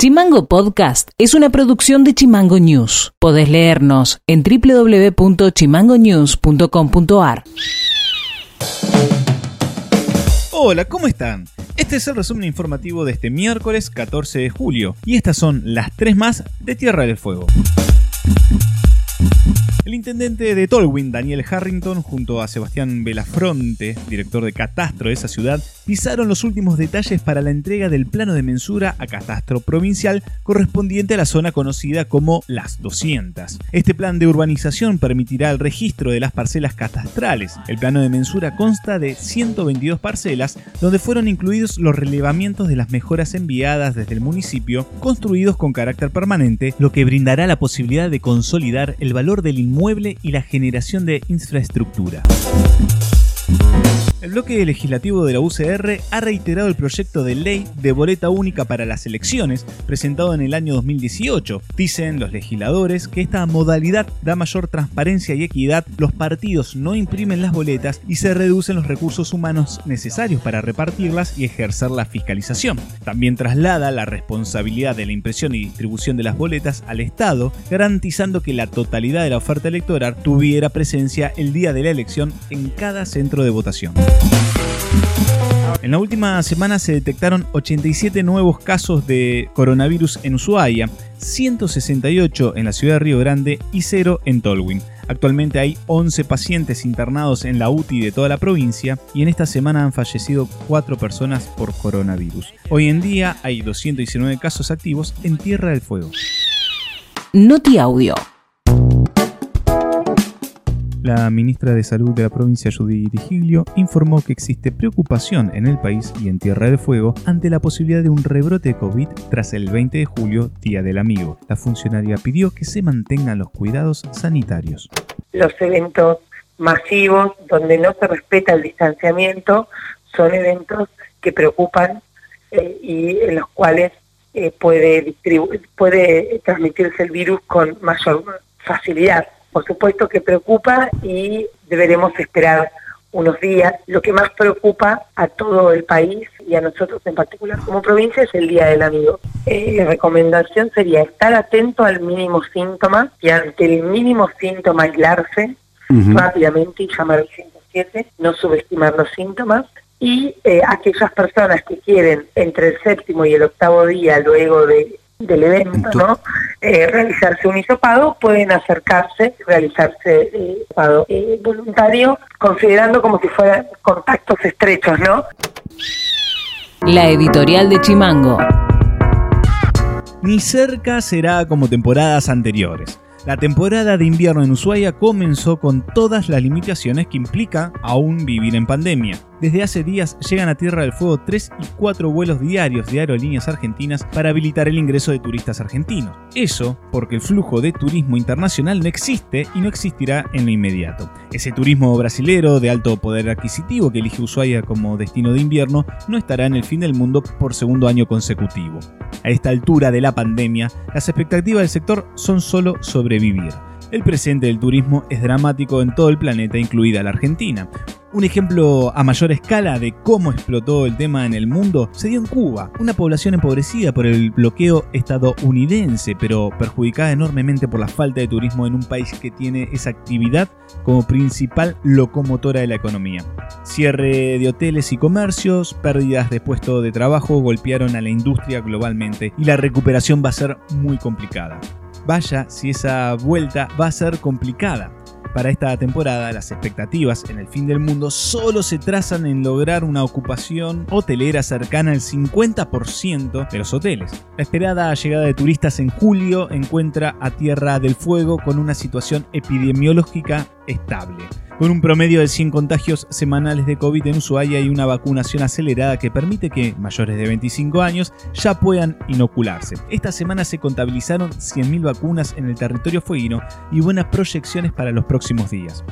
Chimango Podcast es una producción de Chimango News. Podés leernos en www.chimangonews.com.ar. Hola, ¿cómo están? Este es el resumen informativo de este miércoles 14 de julio y estas son las tres más de Tierra del Fuego. El intendente de Tolwyn, Daniel Harrington, junto a Sebastián Belafronte, director de Catastro de esa ciudad, pisaron los últimos detalles para la entrega del plano de mensura a Catastro Provincial correspondiente a la zona conocida como Las 200. Este plan de urbanización permitirá el registro de las parcelas catastrales. El plano de mensura consta de 122 parcelas, donde fueron incluidos los relevamientos de las mejoras enviadas desde el municipio, construidos con carácter permanente, lo que brindará la posibilidad de consolidar el valor del inmueble y la generación de infraestructura. El bloque legislativo de la UCR ha reiterado el proyecto de ley de boleta única para las elecciones presentado en el año 2018. Dicen los legisladores que esta modalidad da mayor transparencia y equidad, los partidos no imprimen las boletas y se reducen los recursos humanos necesarios para repartirlas y ejercer la fiscalización. También traslada la responsabilidad de la impresión y distribución de las boletas al Estado, garantizando que la totalidad de la oferta electoral tuviera presencia el día de la elección en cada centro de votación. En la última semana se detectaron 87 nuevos casos de coronavirus en Ushuaia, 168 en la ciudad de Río Grande y 0 en Tolwyn. Actualmente hay 11 pacientes internados en la UTI de toda la provincia y en esta semana han fallecido 4 personas por coronavirus. Hoy en día hay 219 casos activos en Tierra del Fuego. Noti Audio. La ministra de Salud de la provincia, Judy Giglio, informó que existe preocupación en el país y en Tierra del Fuego ante la posibilidad de un rebrote de COVID tras el 20 de julio, Día del Amigo. La funcionaria pidió que se mantengan los cuidados sanitarios. Los eventos masivos donde no se respeta el distanciamiento son eventos que preocupan eh, y en los cuales eh, puede, puede transmitirse el virus con mayor facilidad por supuesto que preocupa y deberemos esperar unos días. Lo que más preocupa a todo el país y a nosotros en particular como provincia es el Día del Amigo. Eh, la recomendación sería estar atento al mínimo síntoma y ante el mínimo síntoma aislarse rápidamente y llamar al 107, no subestimar los síntomas y eh, aquellas personas que quieren entre el séptimo y el octavo día luego de del evento, ¿no? Eh, realizarse un hisopado, pueden acercarse, realizarse eh, hisopado eh, voluntario, considerando como si fueran contactos estrechos, ¿no? La editorial de Chimango. Ni cerca será como temporadas anteriores. La temporada de invierno en Ushuaia comenzó con todas las limitaciones que implica aún vivir en pandemia. Desde hace días llegan a Tierra del Fuego 3 y 4 vuelos diarios de aerolíneas argentinas para habilitar el ingreso de turistas argentinos. Eso porque el flujo de turismo internacional no existe y no existirá en lo inmediato. Ese turismo brasilero de alto poder adquisitivo que elige Ushuaia como destino de invierno no estará en el fin del mundo por segundo año consecutivo. A esta altura de la pandemia, las expectativas del sector son solo sobrevivir. El presente del turismo es dramático en todo el planeta, incluida la Argentina. Un ejemplo a mayor escala de cómo explotó el tema en el mundo se dio en Cuba, una población empobrecida por el bloqueo estadounidense, pero perjudicada enormemente por la falta de turismo en un país que tiene esa actividad como principal locomotora de la economía. Cierre de hoteles y comercios, pérdidas de puestos de trabajo golpearon a la industria globalmente y la recuperación va a ser muy complicada. Vaya si esa vuelta va a ser complicada. Para esta temporada, las expectativas en el fin del mundo solo se trazan en lograr una ocupación hotelera cercana al 50% de los hoteles. La esperada llegada de turistas en julio encuentra a Tierra del Fuego con una situación epidemiológica estable con un promedio de 100 contagios semanales de COVID en Ushuaia y una vacunación acelerada que permite que mayores de 25 años ya puedan inocularse. Esta semana se contabilizaron 100.000 vacunas en el territorio fueguino y buenas proyecciones para los próximos días.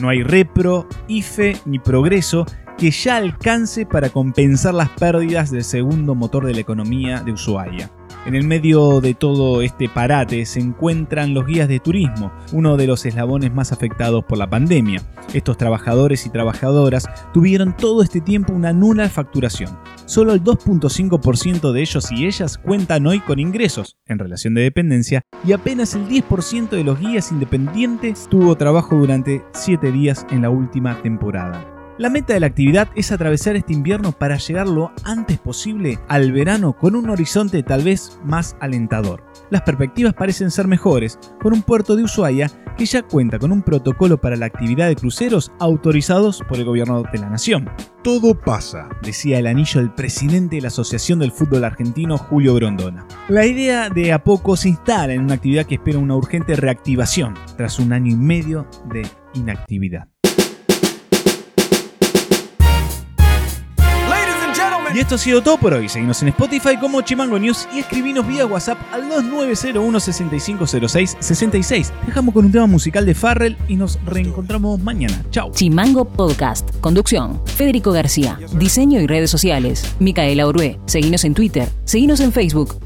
No hay repro, IFE ni progreso que ya alcance para compensar las pérdidas del segundo motor de la economía de Ushuaia. En el medio de todo este parate se encuentran los guías de turismo, uno de los eslabones más afectados por la pandemia. Estos trabajadores y trabajadoras tuvieron todo este tiempo una nula facturación. Solo el 2.5% de ellos y ellas cuentan hoy con ingresos en relación de dependencia y apenas el 10% de los guías independientes tuvo trabajo durante 7 días en la última temporada. La meta de la actividad es atravesar este invierno para llegar lo antes posible al verano con un horizonte tal vez más alentador. Las perspectivas parecen ser mejores, con un puerto de Ushuaia que ya cuenta con un protocolo para la actividad de cruceros autorizados por el gobierno de la nación. Todo pasa, decía el anillo del presidente de la Asociación del Fútbol Argentino, Julio Grondona. La idea de a poco se instala en una actividad que espera una urgente reactivación tras un año y medio de inactividad. Y esto ha sido todo por hoy. Seguimos en Spotify como Chimango News y escribinos vía WhatsApp al 2901 6506 66. Dejamos con un tema musical de Farrell y nos reencontramos mañana. Chao. Chimango Podcast. Conducción. Federico García. Diseño y redes sociales. Micaela Orué. Seguinos en Twitter. Seguinos en Facebook